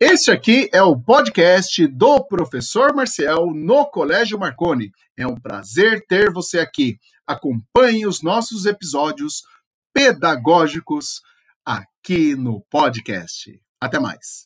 Este aqui é o podcast do professor Marcel no Colégio Marconi. É um prazer ter você aqui. Acompanhe os nossos episódios pedagógicos aqui no podcast. Até mais.